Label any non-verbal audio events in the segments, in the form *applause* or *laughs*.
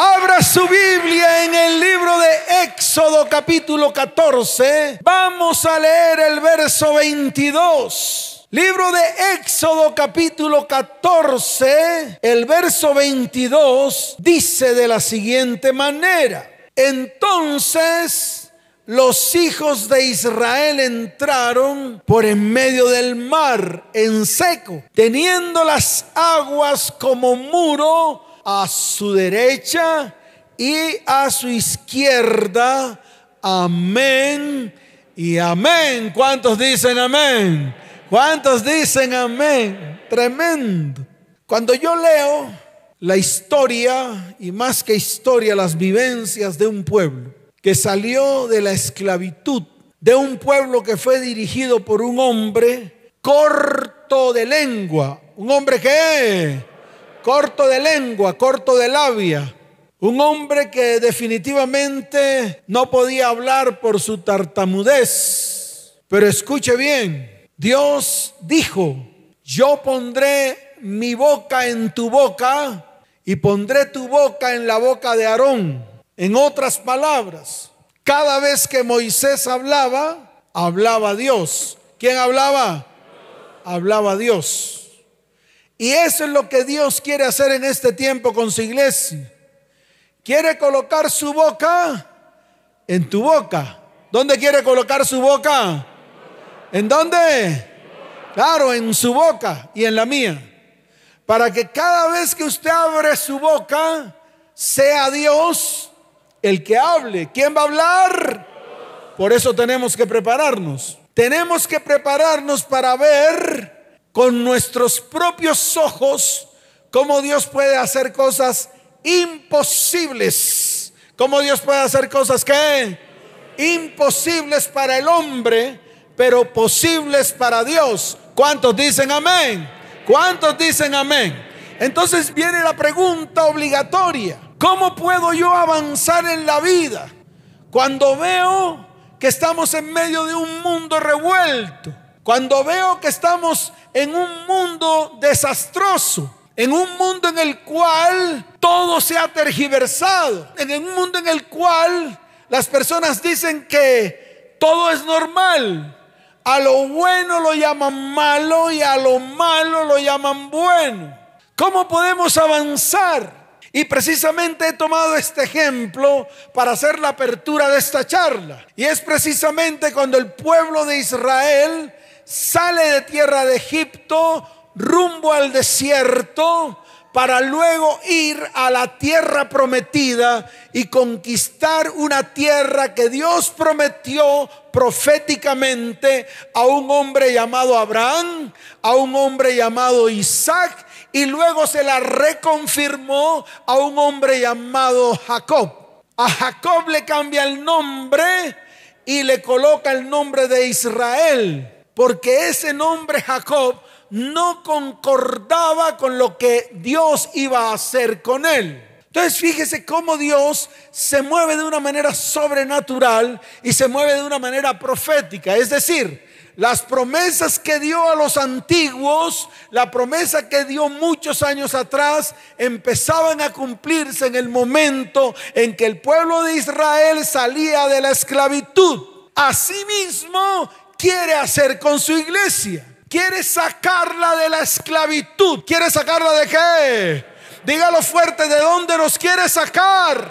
Abra su Biblia en el libro de Éxodo capítulo 14. Vamos a leer el verso 22. Libro de Éxodo capítulo 14, el verso 22 dice de la siguiente manera. Entonces los hijos de Israel entraron por en medio del mar en seco, teniendo las aguas como muro a su derecha y a su izquierda. Amén y amén. ¿Cuántos dicen amén? ¿Cuántos dicen amén? Tremendo. Cuando yo leo la historia, y más que historia, las vivencias de un pueblo que salió de la esclavitud, de un pueblo que fue dirigido por un hombre corto de lengua, un hombre que corto de lengua, corto de labia. Un hombre que definitivamente no podía hablar por su tartamudez. Pero escuche bien, Dios dijo, yo pondré mi boca en tu boca y pondré tu boca en la boca de Aarón. En otras palabras, cada vez que Moisés hablaba, hablaba Dios. ¿Quién hablaba? Hablaba Dios. Y eso es lo que Dios quiere hacer en este tiempo con su iglesia. Quiere colocar su boca en tu boca. ¿Dónde quiere colocar su boca? ¿En dónde? Claro, en su boca y en la mía. Para que cada vez que usted abre su boca, sea Dios el que hable. ¿Quién va a hablar? Por eso tenemos que prepararnos. Tenemos que prepararnos para ver con nuestros propios ojos cómo Dios puede hacer cosas imposibles. Cómo Dios puede hacer cosas que imposibles para el hombre, pero posibles para Dios. ¿Cuántos dicen amén? ¿Cuántos dicen amén? Entonces viene la pregunta obligatoria. ¿Cómo puedo yo avanzar en la vida cuando veo que estamos en medio de un mundo revuelto? Cuando veo que estamos en un mundo desastroso, en un mundo en el cual todo se ha tergiversado, en un mundo en el cual las personas dicen que todo es normal. A lo bueno lo llaman malo y a lo malo lo llaman bueno. ¿Cómo podemos avanzar? Y precisamente he tomado este ejemplo para hacer la apertura de esta charla. Y es precisamente cuando el pueblo de Israel sale de tierra de Egipto rumbo al desierto para luego ir a la tierra prometida y conquistar una tierra que Dios prometió proféticamente a un hombre llamado Abraham, a un hombre llamado Isaac y luego se la reconfirmó a un hombre llamado Jacob. A Jacob le cambia el nombre y le coloca el nombre de Israel porque ese nombre Jacob no concordaba con lo que Dios iba a hacer con él. Entonces fíjese cómo Dios se mueve de una manera sobrenatural y se mueve de una manera profética. Es decir, las promesas que dio a los antiguos, la promesa que dio muchos años atrás, empezaban a cumplirse en el momento en que el pueblo de Israel salía de la esclavitud. Asimismo, quiere hacer con su iglesia. Quiere sacarla de la esclavitud. ¿Quiere sacarla de qué? Dígalo fuerte, ¿de dónde nos quiere sacar?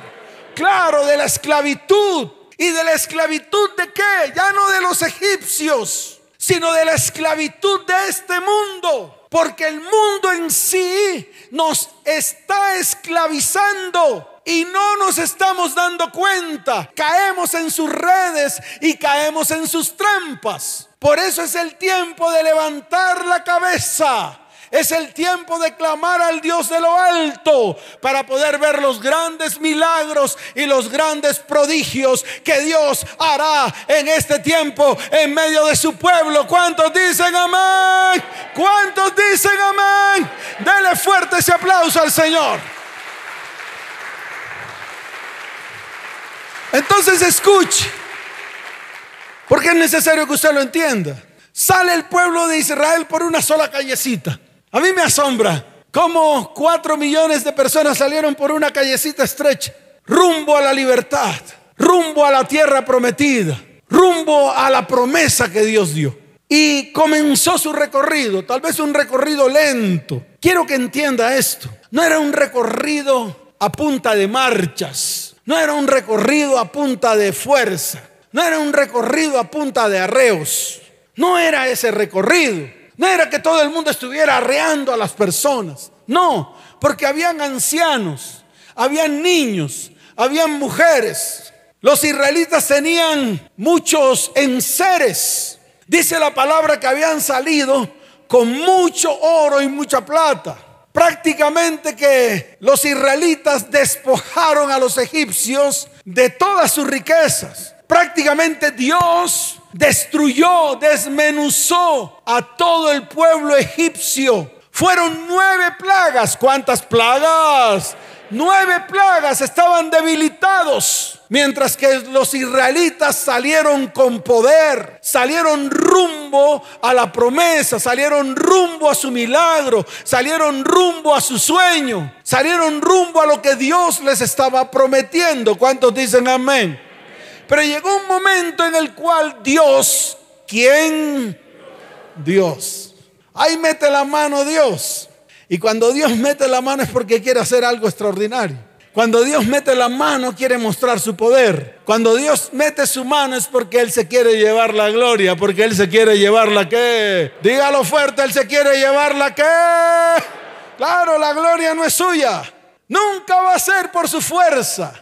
Claro, de la esclavitud. ¿Y de la esclavitud de qué? Ya no de los egipcios, sino de la esclavitud de este mundo. Porque el mundo en sí nos está esclavizando y no nos estamos dando cuenta. Caemos en sus redes y caemos en sus trampas. Por eso es el tiempo de levantar la cabeza. Es el tiempo de clamar al Dios de lo alto para poder ver los grandes milagros y los grandes prodigios que Dios hará en este tiempo en medio de su pueblo. ¿Cuántos dicen amén? ¿Cuántos dicen amén? Dele fuerte ese aplauso al Señor. Entonces escuche, porque es necesario que usted lo entienda. Sale el pueblo de Israel por una sola callecita. A mí me asombra Como cuatro millones de personas salieron por una callecita estrecha, rumbo a la libertad, rumbo a la tierra prometida, rumbo a la promesa que Dios dio. Y comenzó su recorrido, tal vez un recorrido lento. Quiero que entienda esto. No era un recorrido a punta de marchas, no era un recorrido a punta de fuerza, no era un recorrido a punta de arreos, no era ese recorrido. No era que todo el mundo estuviera arreando a las personas. No, porque habían ancianos, habían niños, habían mujeres. Los israelitas tenían muchos enseres. Dice la palabra que habían salido con mucho oro y mucha plata. Prácticamente que los israelitas despojaron a los egipcios de todas sus riquezas. Prácticamente Dios destruyó, desmenuzó a todo el pueblo egipcio. Fueron nueve plagas. ¿Cuántas plagas? Nueve plagas estaban debilitados, mientras que los israelitas salieron con poder, salieron rumbo a la promesa, salieron rumbo a su milagro, salieron rumbo a su sueño, salieron rumbo a lo que Dios les estaba prometiendo. ¿Cuántos dicen amén? Pero llegó un momento en el cual Dios, ¿quién? Dios. Ahí mete la mano Dios. Y cuando Dios mete la mano es porque quiere hacer algo extraordinario. Cuando Dios mete la mano quiere mostrar su poder. Cuando Dios mete su mano es porque Él se quiere llevar la gloria, porque Él se quiere llevar la que. Dígalo fuerte, Él se quiere llevar la que. Claro, la gloria no es suya. Nunca va a ser por su fuerza.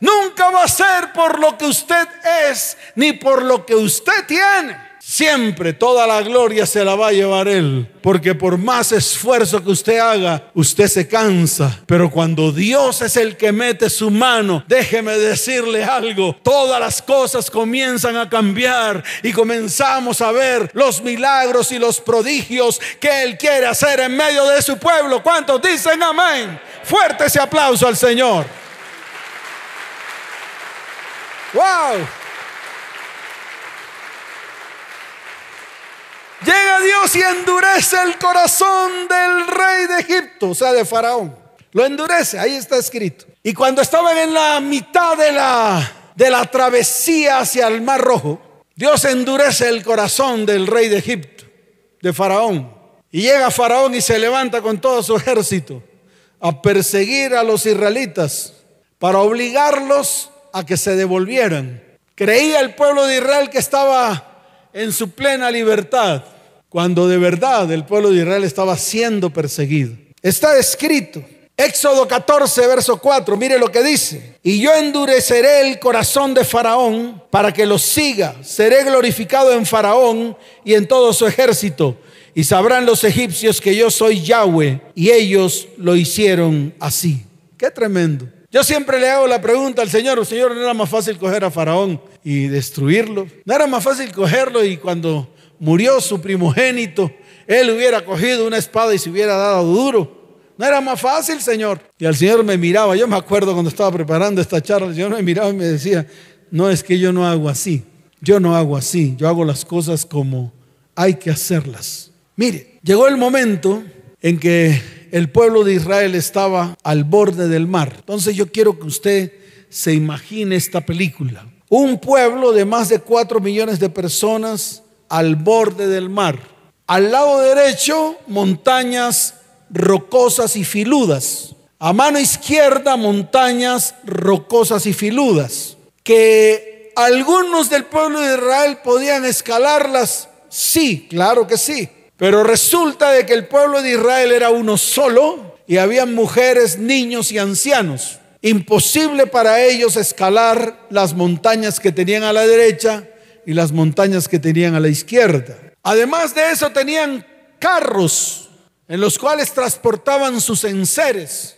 Nunca va a ser por lo que usted es, ni por lo que usted tiene. Siempre toda la gloria se la va a llevar Él. Porque por más esfuerzo que usted haga, usted se cansa. Pero cuando Dios es el que mete su mano, déjeme decirle algo. Todas las cosas comienzan a cambiar y comenzamos a ver los milagros y los prodigios que Él quiere hacer en medio de su pueblo. ¿Cuántos dicen amén? Fuerte ese aplauso al Señor. ¡Wow! Llega Dios y endurece el corazón del rey de Egipto, o sea, de Faraón. Lo endurece, ahí está escrito. Y cuando estaban en la mitad de la, de la travesía hacia el Mar Rojo, Dios endurece el corazón del rey de Egipto, de Faraón. Y llega Faraón y se levanta con todo su ejército a perseguir a los israelitas para obligarlos a que se devolvieran. Creía el pueblo de Israel que estaba en su plena libertad, cuando de verdad el pueblo de Israel estaba siendo perseguido. Está escrito, Éxodo 14, verso 4, mire lo que dice. Y yo endureceré el corazón de Faraón para que lo siga. Seré glorificado en Faraón y en todo su ejército. Y sabrán los egipcios que yo soy Yahweh. Y ellos lo hicieron así. Qué tremendo. Yo siempre le hago la pregunta al Señor, Señor, ¿no era más fácil coger a Faraón y destruirlo? ¿No era más fácil cogerlo y cuando murió su primogénito, él hubiera cogido una espada y se hubiera dado duro? ¿No era más fácil, Señor? Y al Señor me miraba, yo me acuerdo cuando estaba preparando esta charla, el Señor me miraba y me decía, no es que yo no hago así, yo no hago así, yo hago las cosas como hay que hacerlas. Mire, llegó el momento en que el pueblo de Israel estaba al borde del mar. Entonces yo quiero que usted se imagine esta película. Un pueblo de más de cuatro millones de personas al borde del mar. Al lado derecho, montañas rocosas y filudas. A mano izquierda, montañas rocosas y filudas. Que algunos del pueblo de Israel podían escalarlas. Sí, claro que sí. Pero resulta de que el pueblo de Israel era uno solo y había mujeres, niños y ancianos. Imposible para ellos escalar las montañas que tenían a la derecha y las montañas que tenían a la izquierda. Además de eso tenían carros en los cuales transportaban sus enseres.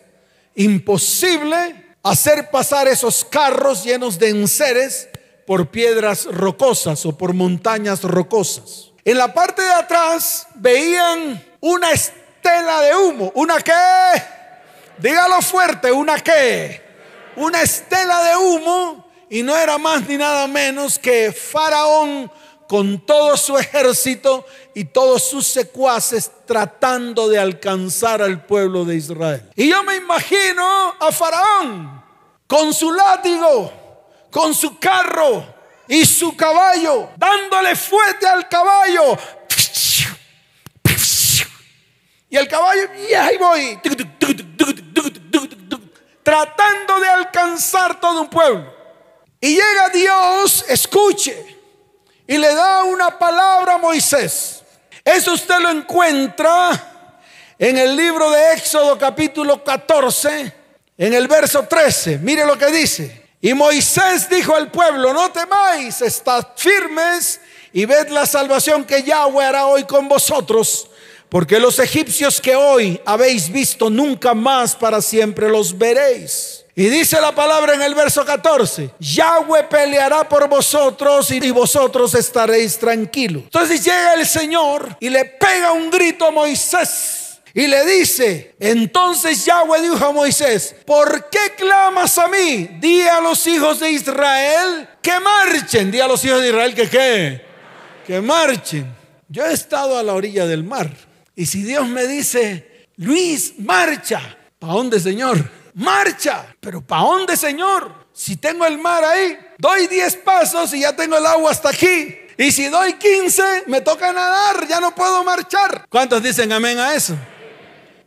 Imposible hacer pasar esos carros llenos de enseres por piedras rocosas o por montañas rocosas. En la parte de atrás veían una estela de humo. ¿Una qué? Dígalo fuerte, ¿una qué? Una estela de humo y no era más ni nada menos que Faraón con todo su ejército y todos sus secuaces tratando de alcanzar al pueblo de Israel. Y yo me imagino a Faraón con su látigo, con su carro y su caballo, dándole fuerte al caballo. Y el caballo, y ahí voy, tratando de alcanzar todo un pueblo. Y llega Dios, escuche, y le da una palabra a Moisés. Eso usted lo encuentra en el libro de Éxodo capítulo 14, en el verso 13. Mire lo que dice. Y Moisés dijo al pueblo, no temáis, estad firmes y ved la salvación que Yahweh hará hoy con vosotros, porque los egipcios que hoy habéis visto nunca más para siempre los veréis. Y dice la palabra en el verso 14, Yahweh peleará por vosotros y vosotros estaréis tranquilos. Entonces llega el Señor y le pega un grito a Moisés. Y le dice, entonces Yahweh dijo a Moisés, ¿por qué clamas a mí? Di a los hijos de Israel que marchen. Di a los hijos de Israel que qué? Que marchen. Yo he estado a la orilla del mar. Y si Dios me dice, Luis, marcha. ¿Para dónde, Señor? Marcha. Pero ¿para dónde, Señor? Si tengo el mar ahí, doy 10 pasos y ya tengo el agua hasta aquí. Y si doy 15, me toca nadar, ya no puedo marchar. ¿Cuántos dicen amén a eso?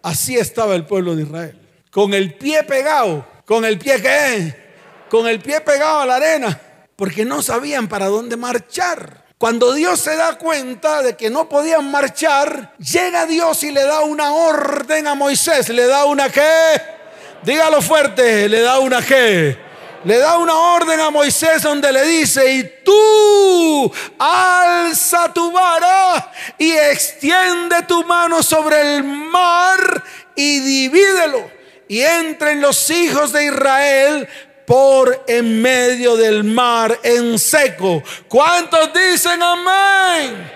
Así estaba el pueblo de Israel. Con el pie pegado. ¿Con el pie qué? Con el pie pegado a la arena. Porque no sabían para dónde marchar. Cuando Dios se da cuenta de que no podían marchar, llega Dios y le da una orden a Moisés. Le da una qué? Dígalo fuerte, le da una G. Le da una orden a Moisés donde le dice, y tú alza tu vara y extiende tu mano sobre el mar y divídelo. Y entren los hijos de Israel por en medio del mar en seco. ¿Cuántos dicen amén?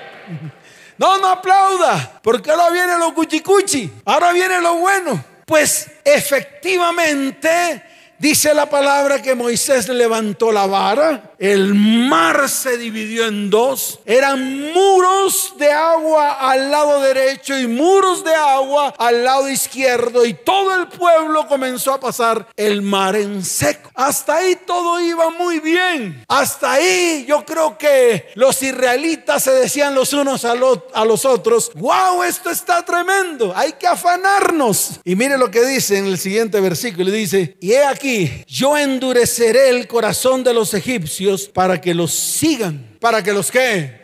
No, no aplauda, porque ahora viene lo cuchicuchi, ahora viene lo bueno. Pues efectivamente dice la palabra que Moisés levantó la vara el mar se dividió en dos. Eran muros de agua al lado derecho y muros de agua al lado izquierdo. Y todo el pueblo comenzó a pasar el mar en seco. Hasta ahí todo iba muy bien. Hasta ahí yo creo que los israelitas se decían los unos a, los otros, wow, esto está tremendo. Hay que afanarnos. Y mire lo que dice en el siguiente versículo. Dice, y he aquí, yo endureceré el corazón de los egipcios para que los sigan, para que los que.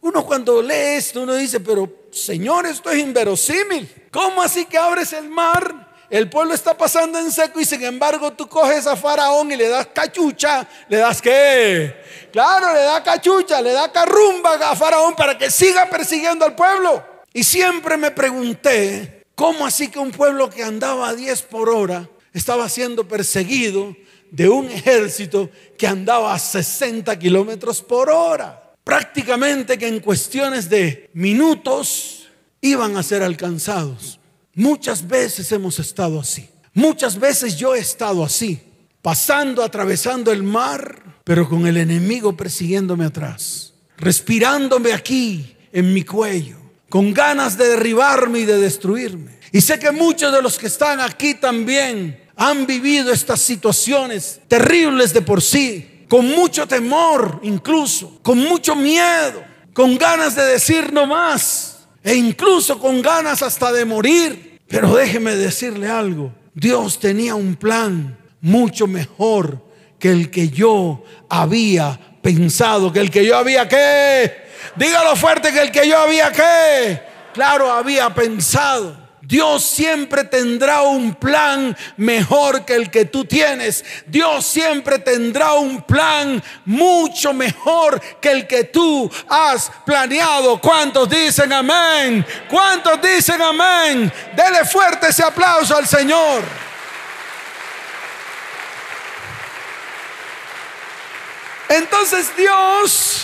Uno cuando lee esto, uno dice, pero Señor, esto es inverosímil. ¿Cómo así que abres el mar? El pueblo está pasando en seco y sin embargo tú coges a Faraón y le das cachucha, le das qué? Claro, le da cachucha, le da carrumba a Faraón para que siga persiguiendo al pueblo. Y siempre me pregunté, ¿cómo así que un pueblo que andaba a 10 por hora estaba siendo perseguido de un ejército que andaba a 60 kilómetros por hora. Prácticamente que en cuestiones de minutos iban a ser alcanzados. Muchas veces hemos estado así. Muchas veces yo he estado así, pasando, atravesando el mar, pero con el enemigo persiguiéndome atrás, respirándome aquí en mi cuello, con ganas de derribarme y de destruirme. Y sé que muchos de los que están aquí también han vivido estas situaciones terribles de por sí, con mucho temor incluso, con mucho miedo, con ganas de decir no más e incluso con ganas hasta de morir. Pero déjeme decirle algo, Dios tenía un plan mucho mejor que el que yo había pensado, que el que yo había que, dígalo fuerte, que el que yo había que, claro, había pensado. Dios siempre tendrá un plan mejor que el que tú tienes. Dios siempre tendrá un plan mucho mejor que el que tú has planeado. ¿Cuántos dicen amén? ¿Cuántos dicen amén? Dele fuerte ese aplauso al Señor. Entonces Dios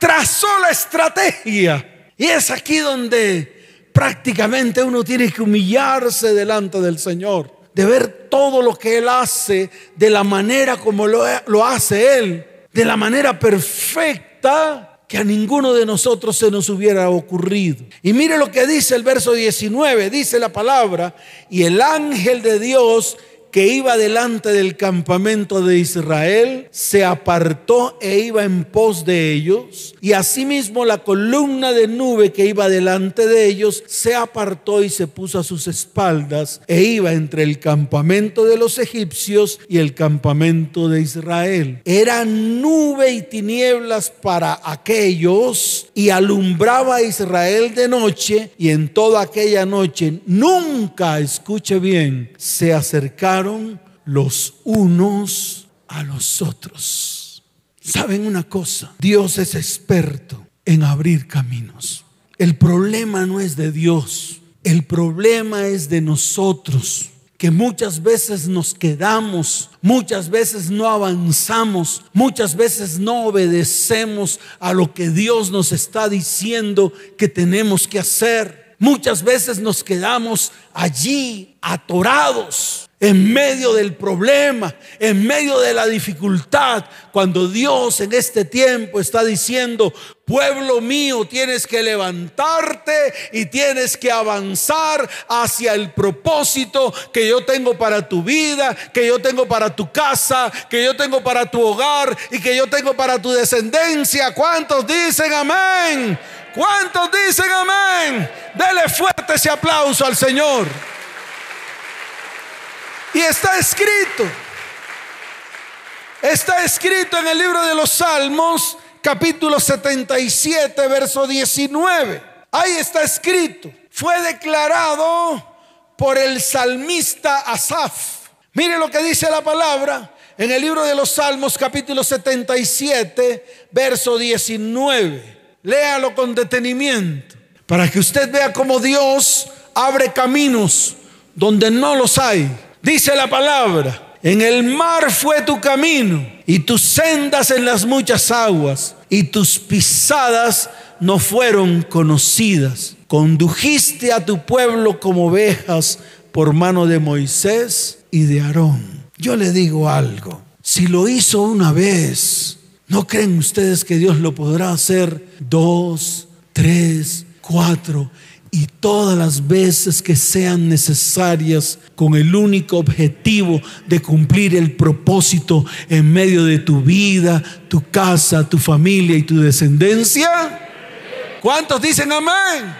trazó la estrategia. Y es aquí donde prácticamente uno tiene que humillarse delante del Señor, de ver todo lo que Él hace, de la manera como lo, hace Él, de la manera perfecta que a ninguno de nosotros se nos hubiera ocurrido. Y mire lo que dice el verso 19, dice la palabra, y el ángel de Dios que iba delante del campamento de Israel se apartó e iba en pos de ellos, y asimismo la columna de nube que iba delante de ellos se apartó y se puso a sus espaldas e iba entre el campamento de los egipcios y el campamento de Israel. Era nube y tinieblas para aquellos y alumbraba a Israel de noche y en toda aquella noche nunca, escuche bien, se los unos a los otros. ¿Saben una cosa? Dios es experto en abrir caminos. El problema no es de Dios, el problema es de nosotros que muchas veces nos quedamos, muchas veces no avanzamos, muchas veces no obedecemos a lo que Dios nos está diciendo que tenemos que hacer. Muchas veces nos quedamos allí atorados en medio del problema, en medio de la dificultad, cuando Dios en este tiempo está diciendo, pueblo mío, tienes que levantarte y tienes que avanzar hacia el propósito que yo tengo para tu vida, que yo tengo para tu casa, que yo tengo para tu hogar y que yo tengo para tu descendencia. ¿Cuántos dicen amén? ¿Cuántos dicen amén? Dele fuerte ese aplauso al Señor. Y está escrito. Está escrito en el libro de los Salmos, capítulo 77, verso 19. Ahí está escrito. Fue declarado por el salmista Asaf. Mire lo que dice la palabra en el libro de los Salmos, capítulo 77, verso 19. Léalo con detenimiento para que usted vea cómo Dios abre caminos donde no los hay Dice la palabra, en el mar fue tu camino y tus sendas en las muchas aguas y tus pisadas no fueron conocidas. Condujiste a tu pueblo como ovejas por mano de Moisés y de Aarón. Yo le digo algo, si lo hizo una vez, ¿no creen ustedes que Dios lo podrá hacer dos, tres, cuatro y todas las veces que sean necesarias con el único objetivo de cumplir el propósito en medio de tu vida, tu casa, tu familia y tu descendencia? ¿Cuántos dicen amén?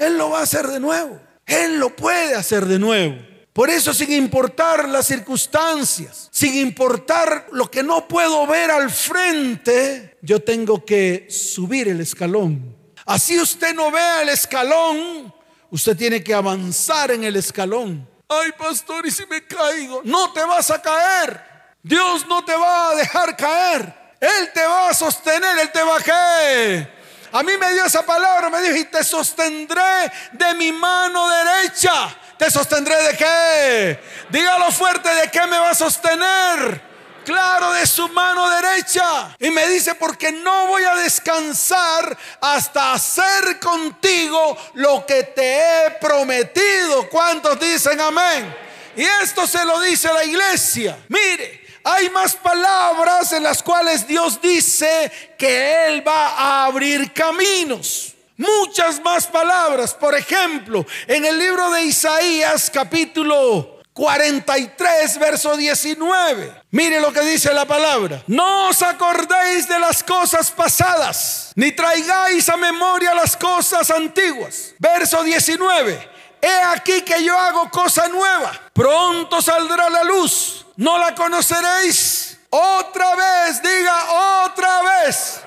Él lo va a hacer de nuevo. Él lo puede hacer de nuevo. Por eso sin importar las circunstancias, sin importar lo que no puedo ver al frente, yo tengo que subir el escalón Así usted no vea el escalón, usted tiene que avanzar en el escalón. Ay, pastor, ¿y si me caigo? No te vas a caer. Dios no te va a dejar caer. Él te va a sostener, Él te va a. A mí me dio esa palabra, me dijo, y te sostendré de mi mano derecha. ¿Te sostendré de qué? Dígalo fuerte, ¿de qué me va a sostener? Claro de su mano derecha. Y me dice, porque no voy a descansar hasta hacer contigo lo que te he prometido. ¿Cuántos dicen amén? Y esto se lo dice la iglesia. Mire, hay más palabras en las cuales Dios dice que Él va a abrir caminos. Muchas más palabras. Por ejemplo, en el libro de Isaías capítulo 43, verso 19. Mire lo que dice la palabra. No os acordéis de las cosas pasadas, ni traigáis a memoria las cosas antiguas. Verso 19. He aquí que yo hago cosa nueva. Pronto saldrá la luz. No la conoceréis. Otra vez, diga otra vez.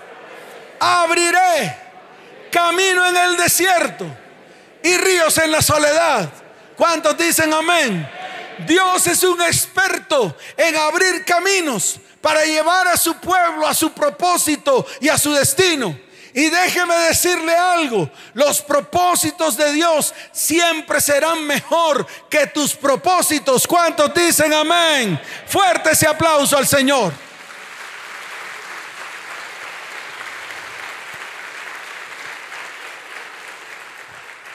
Abriré camino en el desierto y ríos en la soledad. ¿Cuántos dicen amén? Dios es un experto en abrir caminos para llevar a su pueblo a su propósito y a su destino. Y déjeme decirle algo, los propósitos de Dios siempre serán mejor que tus propósitos. ¿Cuántos dicen amén? Fuerte ese aplauso al Señor.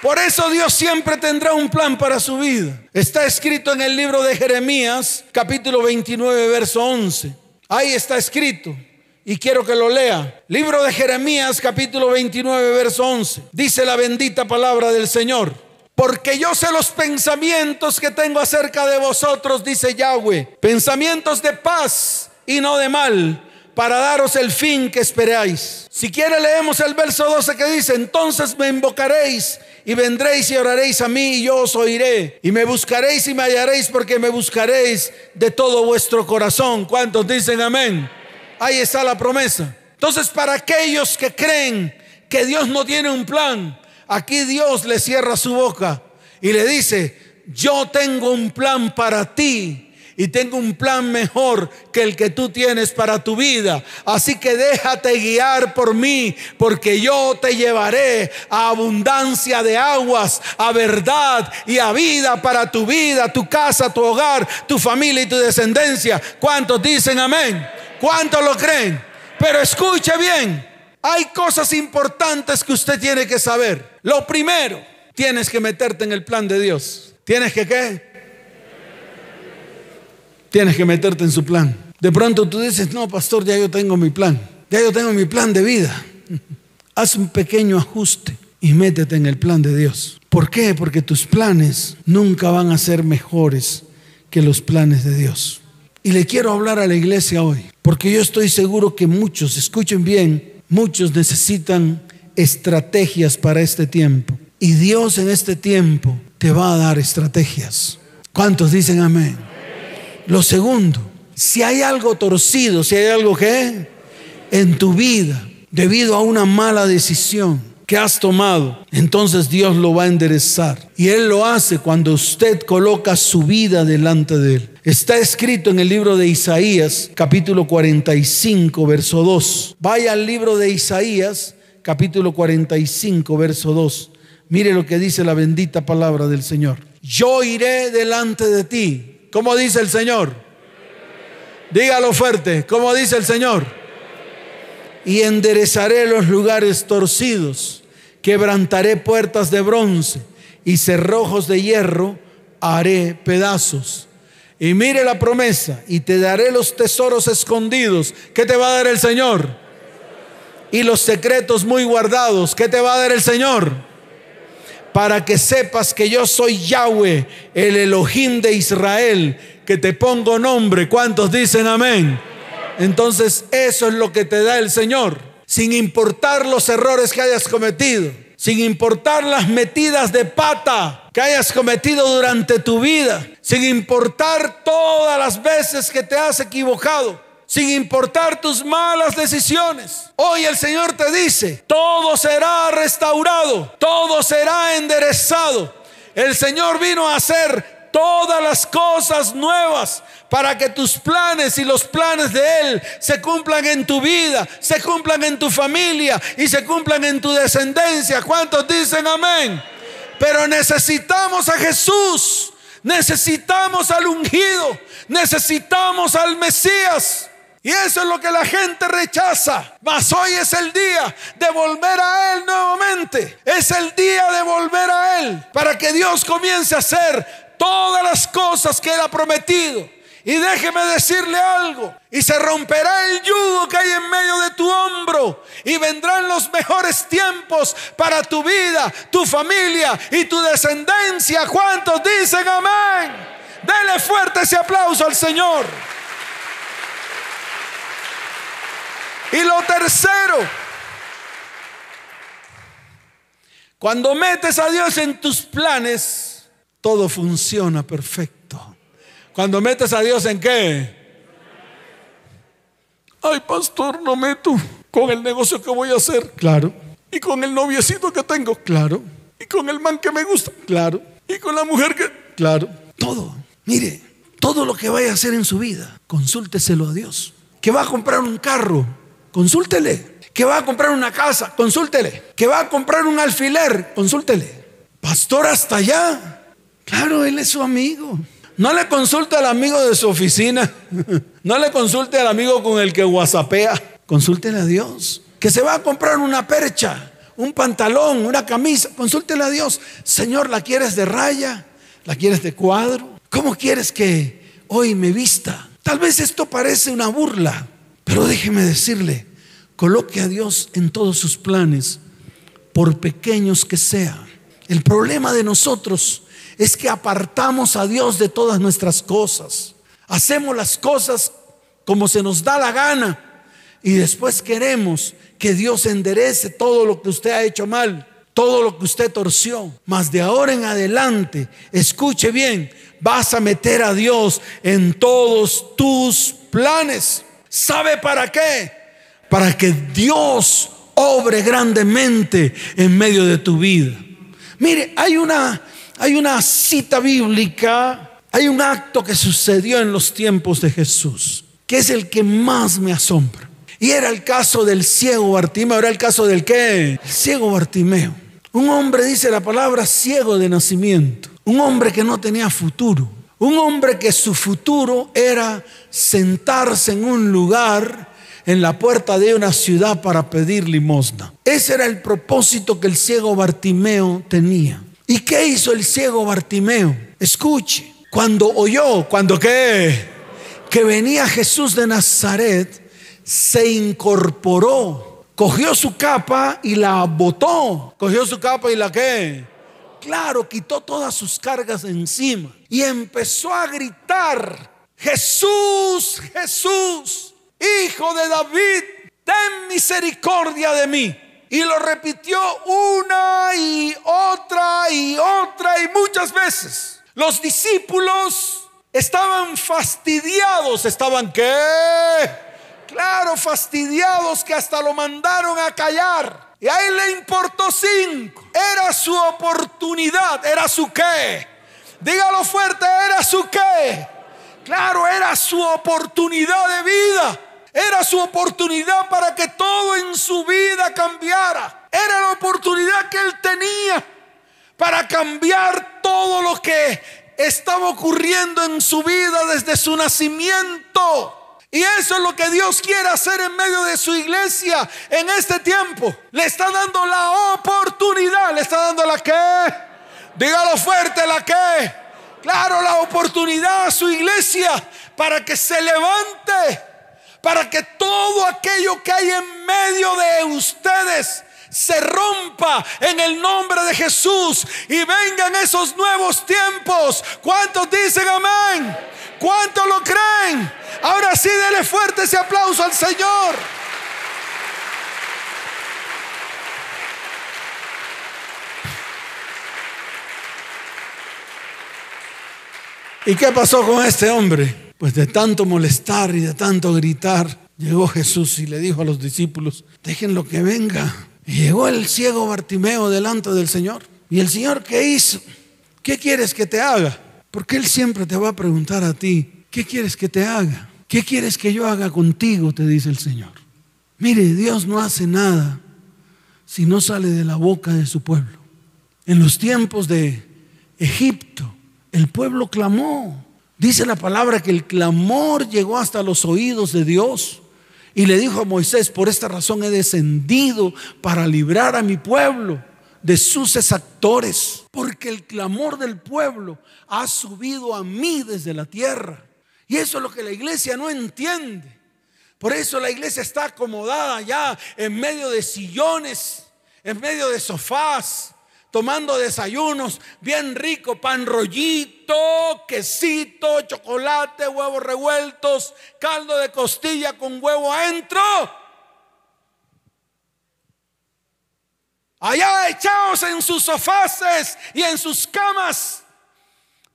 Por eso Dios siempre tendrá un plan para su vida. Está escrito en el libro de Jeremías, capítulo 29, verso 11. Ahí está escrito y quiero que lo lea. Libro de Jeremías capítulo 29 verso 11. Dice la bendita palabra del Señor. Porque yo sé los pensamientos que tengo acerca de vosotros, dice Yahweh. Pensamientos de paz y no de mal, para daros el fin que esperáis. Si quiere leemos el verso 12 que dice, entonces me invocaréis y vendréis y oraréis a mí y yo os oiré. Y me buscaréis y me hallaréis porque me buscaréis de todo vuestro corazón. ¿Cuántos dicen amén? Ahí está la promesa. Entonces, para aquellos que creen que Dios no tiene un plan, aquí Dios le cierra su boca y le dice, yo tengo un plan para ti y tengo un plan mejor que el que tú tienes para tu vida. Así que déjate guiar por mí, porque yo te llevaré a abundancia de aguas, a verdad y a vida para tu vida, tu casa, tu hogar, tu familia y tu descendencia. ¿Cuántos dicen amén? ¿Cuántos lo creen? Pero escuche bien, hay cosas importantes que usted tiene que saber. Lo primero, tienes que meterte en el plan de Dios. ¿Tienes que qué? Tienes que meterte en su plan. De pronto tú dices, no, pastor, ya yo tengo mi plan. Ya yo tengo mi plan de vida. *laughs* Haz un pequeño ajuste y métete en el plan de Dios. ¿Por qué? Porque tus planes nunca van a ser mejores que los planes de Dios. Y le quiero hablar a la iglesia hoy, porque yo estoy seguro que muchos, escuchen bien, muchos necesitan estrategias para este tiempo. Y Dios en este tiempo te va a dar estrategias. ¿Cuántos dicen amén? Lo segundo, si hay algo torcido, si hay algo que en tu vida, debido a una mala decisión que has tomado, entonces Dios lo va a enderezar. Y Él lo hace cuando usted coloca su vida delante de Él. Está escrito en el libro de Isaías, capítulo 45, verso 2. Vaya al libro de Isaías, capítulo 45, verso 2. Mire lo que dice la bendita palabra del Señor. Yo iré delante de ti ¿Cómo dice el Señor? Dígalo fuerte. ¿Cómo dice el Señor? Y enderezaré los lugares torcidos, quebrantaré puertas de bronce y cerrojos de hierro haré pedazos. Y mire la promesa, y te daré los tesoros escondidos. ¿Qué te va a dar el Señor? Y los secretos muy guardados. ¿Qué te va a dar el Señor? Para que sepas que yo soy Yahweh, el Elohim de Israel, que te pongo nombre. ¿Cuántos dicen amén? Entonces eso es lo que te da el Señor, sin importar los errores que hayas cometido, sin importar las metidas de pata que hayas cometido durante tu vida, sin importar todas las veces que te has equivocado sin importar tus malas decisiones. Hoy el Señor te dice, todo será restaurado, todo será enderezado. El Señor vino a hacer todas las cosas nuevas para que tus planes y los planes de Él se cumplan en tu vida, se cumplan en tu familia y se cumplan en tu descendencia. ¿Cuántos dicen amén? Pero necesitamos a Jesús, necesitamos al ungido, necesitamos al Mesías. Y eso es lo que la gente rechaza. Mas hoy es el día de volver a Él nuevamente. Es el día de volver a Él para que Dios comience a hacer todas las cosas que Él ha prometido. Y déjeme decirle algo. Y se romperá el yugo que hay en medio de tu hombro. Y vendrán los mejores tiempos para tu vida, tu familia y tu descendencia. ¿Cuántos dicen amén? Dele fuerte ese aplauso al Señor. Y lo tercero, cuando metes a Dios en tus planes, todo funciona perfecto. Cuando metes a Dios en qué? Ay, pastor, no meto con el negocio que voy a hacer. Claro. Y con el noviecito que tengo. Claro. Y con el man que me gusta. Claro. Y con la mujer que... Claro. Todo. Mire, todo lo que vaya a hacer en su vida, consúlteselo a Dios. Que va a comprar un carro, consúltele. Que va a comprar una casa, consúltele. Que va a comprar un alfiler, consúltele. Pastor, hasta allá. Claro, él es su amigo. No le consulte al amigo de su oficina. *laughs* No le consulte al amigo con el que whatsappea. Consúltele a Dios. Que se va a comprar una percha, un pantalón, una camisa. Consúltele a Dios. Señor, ¿la quieres de raya? ¿La quieres de cuadro? ¿Cómo quieres que hoy me vista? Tal vez esto parece una burla, Pero déjeme decirle, coloque a Dios en todos sus planes, por pequeños que sean. El problema de nosotros es que apartamos a Dios de todas nuestras cosas. Hacemos las cosas como se nos da la gana y después queremos que Dios enderece todo lo que usted ha hecho mal, todo lo que usted torció. Mas de ahora en adelante, escuche bien, vas a meter a Dios en todos tus planes. ¿Sabe para qué? Para que Dios obre grandemente en medio de tu vida. Mire, hay una, hay una cita bíblica, hay un acto que sucedió en los tiempos de Jesús, que es el que más me asombra. Y era el caso del ciego Bartimeo, era el caso del qué? ciego Bartimeo. Un hombre, dice la palabra, ciego de nacimiento. Un hombre que no tenía futuro. Un hombre que su futuro era sentarse en un lugar en la puerta de una ciudad para pedir limosna. Ese era el propósito que el ciego Bartimeo tenía. ¿Y qué hizo el ciego Bartimeo? Escuche, cuando oyó, cuando qué, que venía Jesús de Nazaret, se incorporó, cogió su capa y la botó. Cogió su capa y la qué. Claro, quitó todas sus cargas encima y empezó a gritar, Jesús, Jesús, Hijo de David, ten misericordia de mí. Y lo repitió una y otra y otra y muchas veces. Los discípulos estaban fastidiados, estaban qué? Claro, fastidiados que hasta lo mandaron a callar. Y a él le importó cinco. Era su oportunidad, era su qué. Dígalo fuerte, era su qué. Claro, era su oportunidad de vida. Era su oportunidad para que todo en su vida cambiara. Era la oportunidad que él tenía para cambiar todo lo que estaba ocurriendo en su vida desde su nacimiento. Y eso es lo que Dios quiere hacer en medio de su iglesia en este tiempo. Le está dando la oportunidad, le está dando la que. Dígalo fuerte, la que. Claro, la oportunidad a su iglesia para que se levante para que todo aquello que hay en medio de ustedes se rompa en el nombre de Jesús y vengan esos nuevos tiempos. ¿Cuántos dicen amén? ¿Cuántos lo creen? Ahora sí, dele fuerte ese aplauso al Señor. ¿Y qué pasó con este hombre? Pues de tanto molestar y de tanto gritar, llegó Jesús y le dijo a los discípulos, déjenlo que venga. Llegó el ciego Bartimeo delante del Señor. ¿Y el Señor qué hizo? ¿Qué quieres que te haga? Porque Él siempre te va a preguntar a ti, ¿qué quieres que te haga? ¿Qué quieres que yo haga contigo? Te dice el Señor. Mire, Dios no hace nada si no sale de la boca de su pueblo. En los tiempos de Egipto, el pueblo clamó, Dice la palabra que el clamor llegó hasta los oídos de Dios y le dijo a Moisés, por esta razón he descendido para librar a mi pueblo de sus exactores, porque el clamor del pueblo ha subido a mí desde la tierra. Y eso es lo que la iglesia no entiende. Por eso la iglesia está acomodada ya en medio de sillones, en medio de sofás, tomando desayunos bien rico, pan rollito, quesito, chocolate, huevos revueltos, caldo de costilla con huevo adentro. Allá echados en sus sofaces y en sus camas,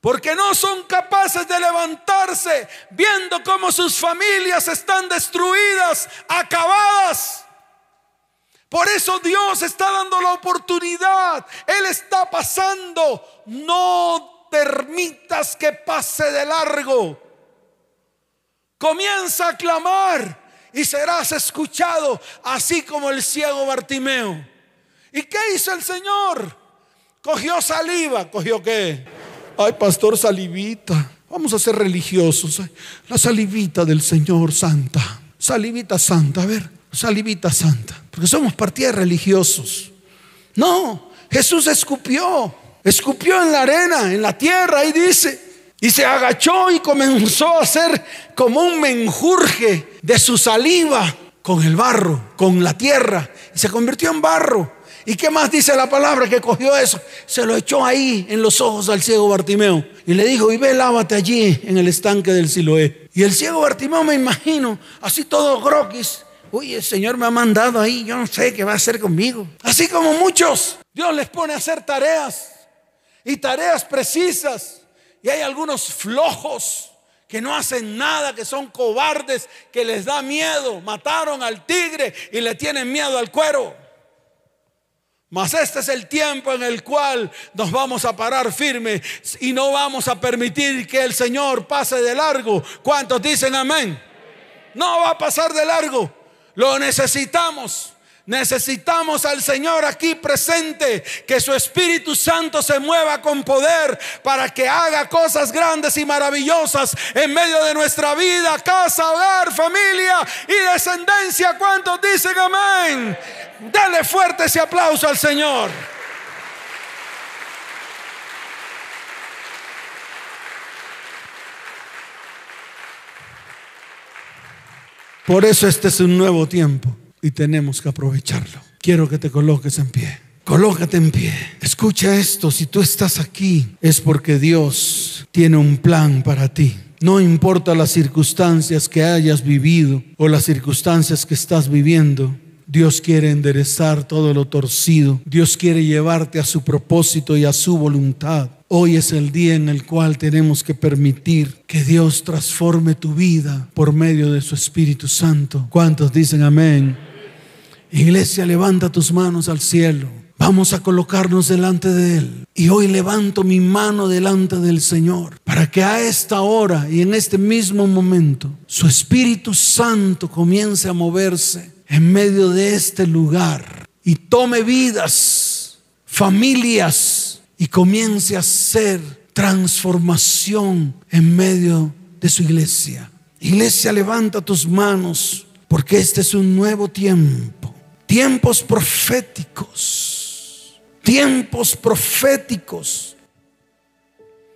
porque no son capaces de levantarse viendo cómo sus familias están destruidas, acabadas. Por eso Dios está dando la oportunidad. Él está pasando. No permitas que pase de largo. Comienza a clamar y serás escuchado, así como el ciego Bartimeo. ¿Y qué hizo el Señor? Cogió saliva. ¿Cogió qué? Ay, pastor, salivita. Vamos a ser religiosos. La salivita del Señor Santa. Salivita Santa. A ver, salivita santa, porque somos partidos religiosos. No, Jesús escupió, escupió en la arena, en la tierra, y dice, Y se agachó y comenzó a hacer como un menjurje de su saliva con el barro, con la tierra. Y se convirtió en barro. ¿Y qué más dice la palabra? Que cogió eso, se lo echó ahí en los ojos al ciego Bartimeo. Y le dijo, y ve, lávate allí en el estanque del Siloé. Y el ciego Bartimeo, me imagino, así todo groquis. Uy, el Señor me ha mandado ahí, yo no sé qué va a hacer conmigo. Así como muchos, Dios les pone a hacer tareas y tareas precisas. Y hay algunos flojos que no hacen nada, que son cobardes, que les da miedo. Mataron al tigre y le tienen miedo al cuero. Mas este es el tiempo en el cual nos vamos a parar firme y no vamos a permitir que el Señor pase de largo. ¿Cuántos dicen amén? No va a pasar de largo. Lo necesitamos. Necesitamos al Señor aquí presente, que su Espíritu Santo se mueva con poder para que haga cosas grandes y maravillosas en medio de nuestra vida, casa, hogar, familia y descendencia. ¿Cuántos dicen amén? Dale fuerte ese aplauso al Señor. Por eso este es un nuevo tiempo y tenemos que aprovecharlo. Quiero que te coloques en pie. Colócate en pie. Escucha esto, si tú estás aquí es porque Dios tiene un plan para ti. No importa las circunstancias que hayas vivido o las circunstancias que estás viviendo. Dios quiere enderezar todo lo torcido. Dios quiere llevarte a su propósito y a su voluntad. Hoy es el día en el cual tenemos que permitir que Dios transforme tu vida por medio de su Espíritu Santo. ¿Cuántos dicen amén? Iglesia, levanta tus manos al cielo. Vamos a colocarnos delante de Él. Y hoy levanto mi mano delante del Señor para que a esta hora y en este mismo momento su Espíritu Santo comience a moverse en medio de este lugar y tome vidas, familias y comience a hacer transformación en medio de su iglesia. Iglesia, levanta tus manos porque este es un nuevo tiempo tiempos proféticos, tiempos proféticos,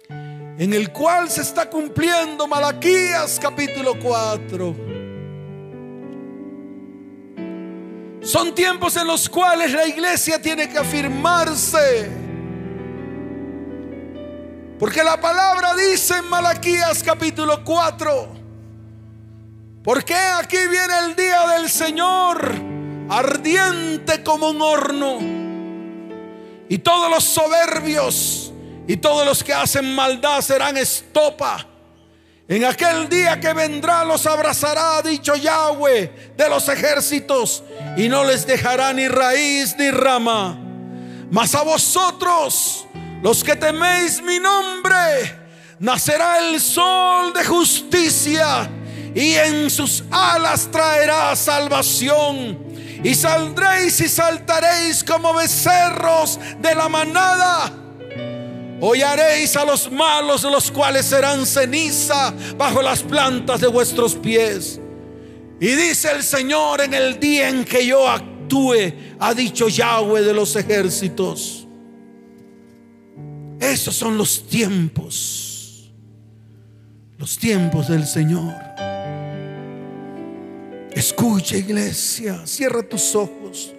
en el cual se está cumpliendo Malaquías capítulo 4. Son tiempos en los cuales la iglesia tiene que afirmarse. Porque la palabra dice en Malaquías capítulo 4, porque aquí viene el día del Señor ardiente como un horno. Y todos los soberbios y todos los que hacen maldad serán estopa. En aquel día que vendrá los abrazará, dicho Yahweh de los ejércitos, y no les dejará ni raíz ni rama. Mas a vosotros, los que teméis mi nombre, nacerá el sol de justicia, y en sus alas traerá salvación y saldréis y saltaréis como becerros de la manada. Hollaréis a los malos, los cuales serán ceniza bajo las plantas de vuestros pies. Y dice el Señor en el día en que yo actúe, ha dicho Yahweh de los ejércitos. Esos son los tiempos, los tiempos del Señor. Escucha iglesia, cierra tus ojos,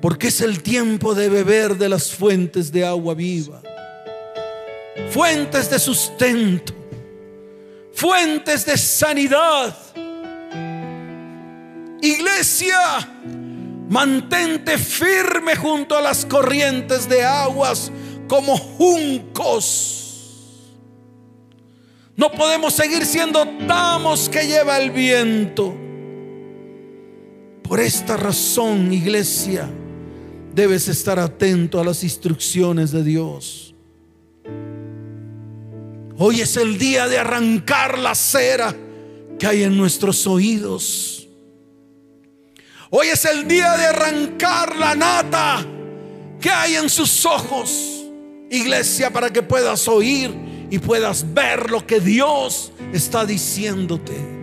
porque es el tiempo de beber de las fuentes de agua viva, fuentes de sustento, fuentes de sanidad. Iglesia, mantente firme junto a las corrientes de aguas como juncos. No podemos seguir siendo tamos que lleva el viento. Por esta razón, iglesia, debes estar atento a las instrucciones de Dios. Hoy es el día de arrancar la cera que hay en nuestros oídos. Hoy es el día de arrancar la nata que hay en sus ojos, iglesia, para que puedas oír y puedas ver lo que Dios está diciéndote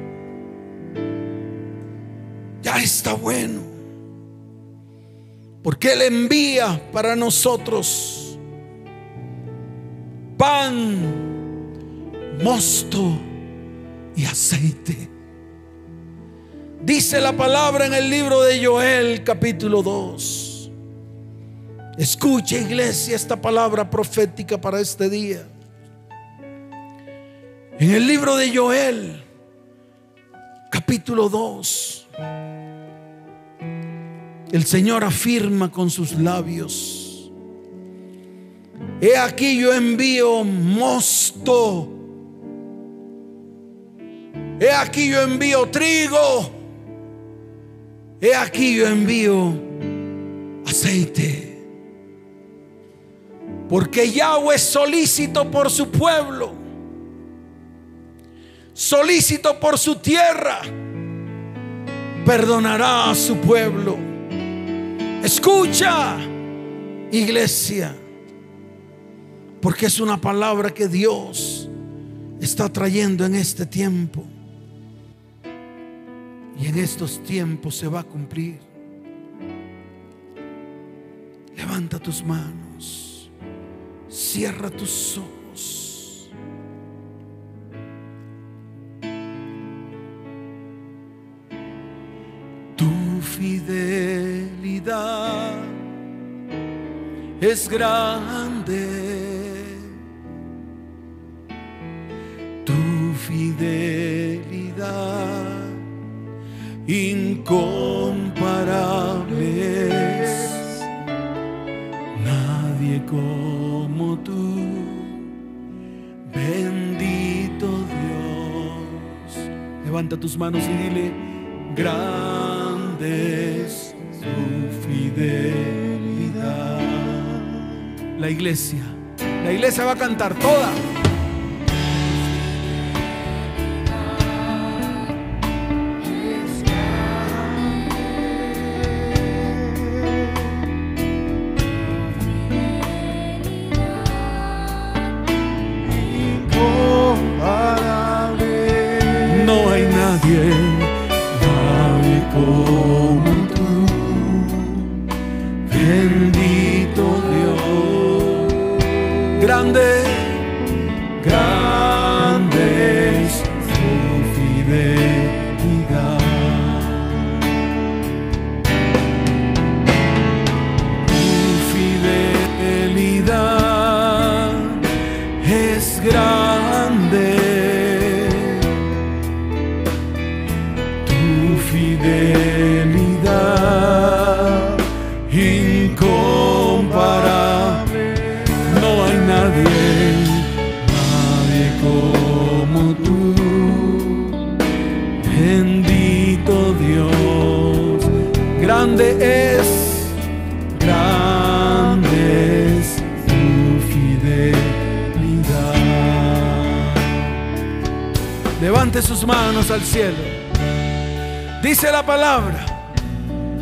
ya está bueno. Porque Él envía para nosotros pan mosto y aceite. Dice la palabra en el libro de Joel capítulo 2. Escucha iglesia esta palabra profética para este día. En el libro de Joel capítulo 2. El Señor afirma con sus labios. He aquí yo envío mosto. He aquí yo envío trigo. He aquí yo envío aceite. Porque Yahweh es solícito por su pueblo. Solícito por su tierra. Perdonará a su pueblo. Escucha, iglesia. Porque es una palabra que Dios está trayendo en este tiempo. Y en estos tiempos se va a cumplir. Levanta tus manos. Cierra tus ojos. Tu fidelidad es grande. Tu fidelidad incomparables. Nadie como tú, bendito Dios. Levanta tus manos y dile, grande es tu fidelidad. La iglesia, la iglesia va a cantar toda.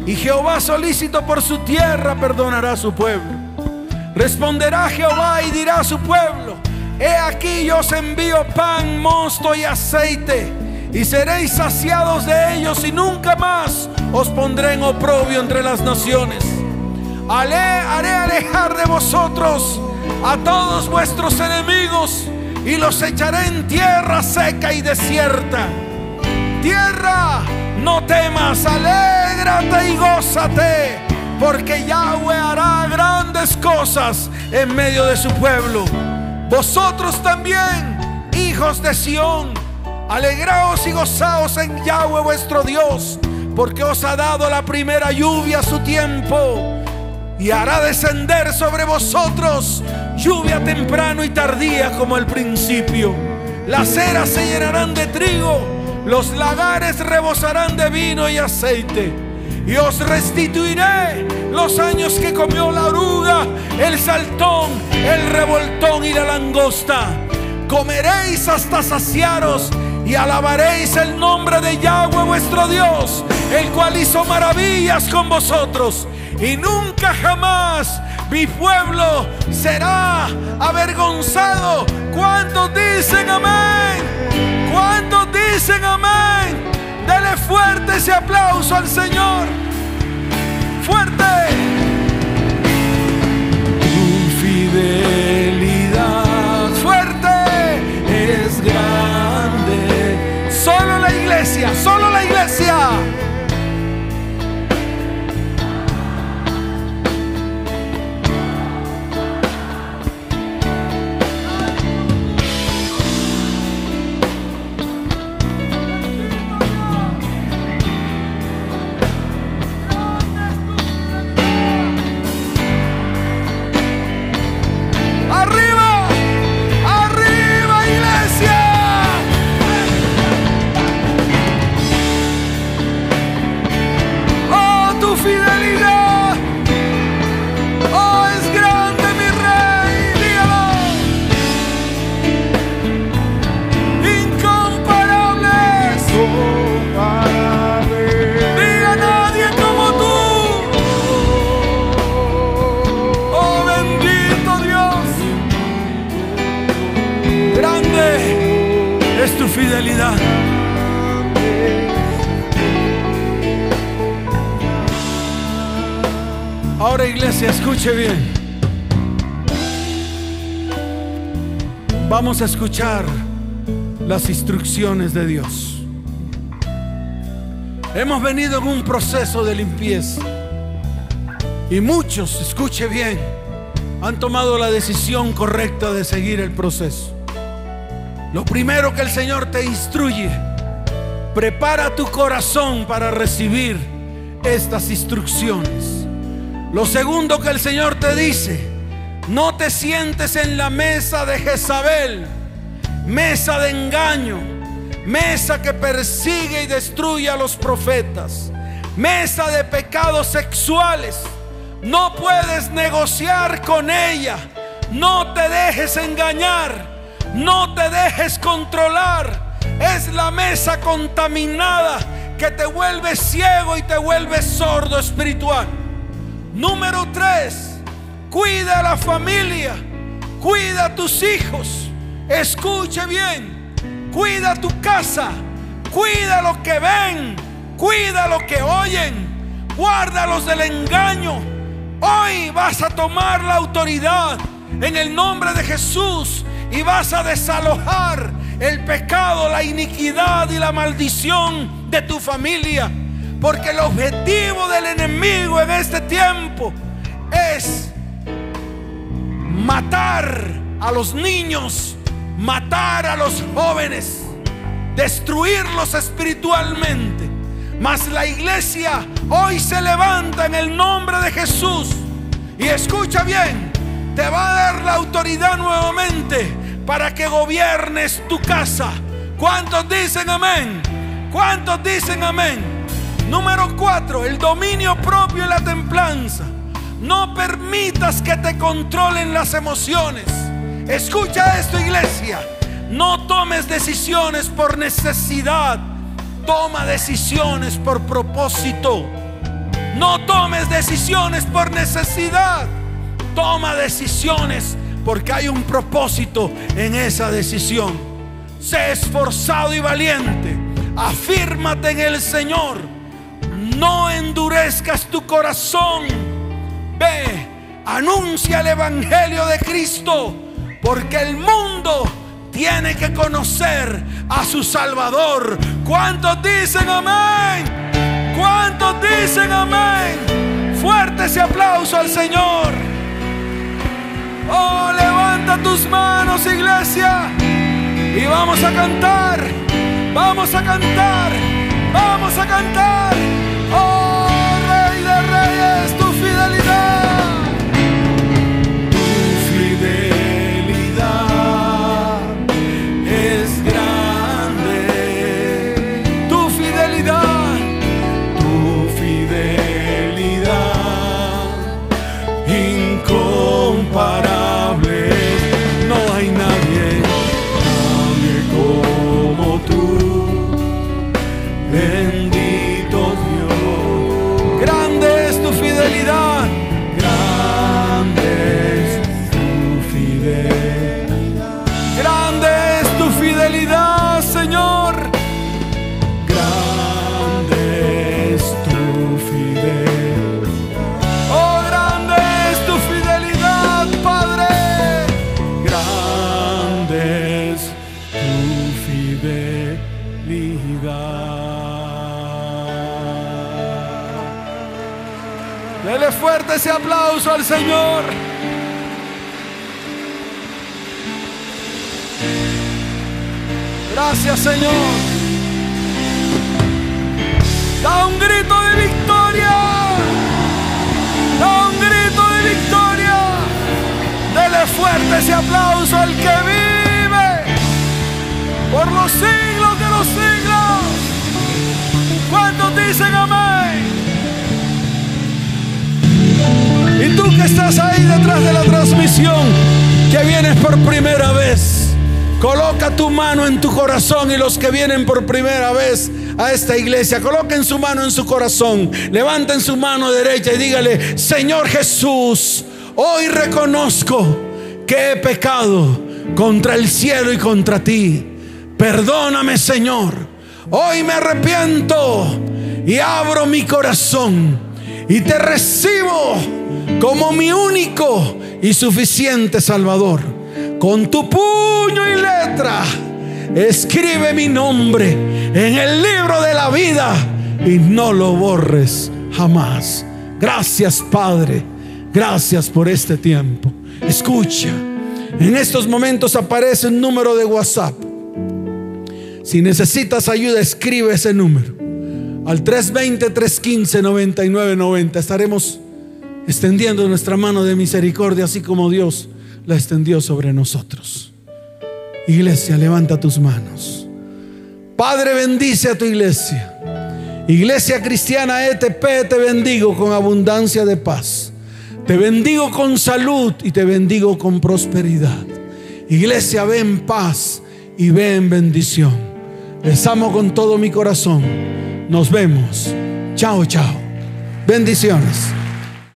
Y Jehová solícito por su tierra perdonará a su pueblo. Responderá Jehová y dirá a su pueblo, he aquí yo os envío pan, mosto y aceite, y seréis saciados de ellos y nunca más os pondré en oprobio entre las naciones. Haré, haré alejar de vosotros a todos vuestros enemigos y los echaré en tierra seca y desierta. Tierra, no temas, alégrate y gózate, porque Yahweh hará grandes cosas en medio de su pueblo. Vosotros también, hijos de Sión, alegraos y gozaos en Yahweh vuestro Dios, porque os ha dado la primera lluvia a su tiempo y hará descender sobre vosotros lluvia temprano y tardía como el principio. Las eras se llenarán de trigo, los lagares rebosarán de vino y aceite. Y os restituiré los años que comió la oruga, el saltón, el revoltón y la langosta. Comeréis hasta saciaros y alabaréis el nombre de Yahweh vuestro Dios, el cual hizo maravillas con vosotros. Y nunca jamás mi pueblo será avergonzado. ¿Cuántos dicen amén? ¿Cuántos dicen amén? Dele fuerte ese aplauso al Señor. Vamos a escuchar las instrucciones de Dios. Hemos venido en un proceso de limpieza. Y muchos, escuche bien, han tomado la decisión correcta de seguir el proceso. Lo primero que el Señor te instruye, prepara tu corazón para recibir estas instrucciones. Lo segundo que el Señor te dice, no te sientes en la mesa de Jezabel, mesa de engaño, mesa que persigue y destruye a los profetas, mesa de pecados sexuales. No puedes negociar con ella. No te dejes engañar. No te dejes controlar. Es la mesa contaminada que te vuelve ciego y te vuelve sordo espiritual. Número tres, cuida a la familia. Cuida a tus hijos. Escuche bien. Cuida tu casa. Cuida lo que ven. Cuida lo que oyen. Guárdalos del engaño. Hoy vas a tomar la autoridad en el nombre de Jesús y vas a desalojar el pecado, la iniquidad y la maldición de tu familia. Porque el objetivo del enemigo en este tiempo es matar a los niños, matar a los jóvenes, destruirlos espiritualmente. Mas la iglesia hoy se levanta en el nombre de Jesús. Y escucha bien, te va a dar la autoridad nuevamente para que gobiernes tu casa. ¿Cuántos dicen amén? ¿Cuántos dicen amén? Número cuatro, el dominio propio y la templanza. No permitas que te controlen las emociones. Escucha esto, iglesia. No tomes decisiones por necesidad. Toma decisiones por propósito. No tomes decisiones por necesidad. Toma decisiones porque hay un propósito en esa decisión. Sé esforzado y valiente. Afírmate en el Señor. No endurezcas tu corazón. Ve, anuncia el Evangelio de Cristo. Porque el mundo tiene que conocer a su Salvador. ¿Cuántos dicen amén? ¿Cuántos dicen amén? Fuerte ese aplauso al Señor. Oh, levanta tus manos, iglesia. Y vamos a cantar. Vamos a cantar. Vamos a cantar. Que vienes por primera vez, coloca tu mano en tu corazón y los que vienen por primera vez a esta iglesia, coloquen su mano en su corazón, levanten su mano derecha y dígale, Señor Jesús, hoy reconozco que he pecado contra el cielo y contra ti. Perdóname, Señor. Hoy me arrepiento y abro mi corazón y te recibo como mi único y suficiente Salvador. Con tu puño y letra, escribe mi nombre en el libro de la vida y no lo borres jamás. Gracias Padre, gracias por este tiempo. Escucha, en estos momentos aparece un número de WhatsApp. Si necesitas ayuda, escribe ese número al 320-315-9990. Estaremos extendiendo nuestra mano de misericordia, así como Dios la extendió sobre nosotros. Iglesia, levanta tus manos. Padre, bendice a tu iglesia. Iglesia cristiana ETP, te bendigo con abundancia de paz. Te bendigo con salud y te bendigo con prosperidad. Iglesia, ve en paz y ve en bendición. Les amo con todo mi corazón. Nos vemos. Chao, chao. Bendiciones.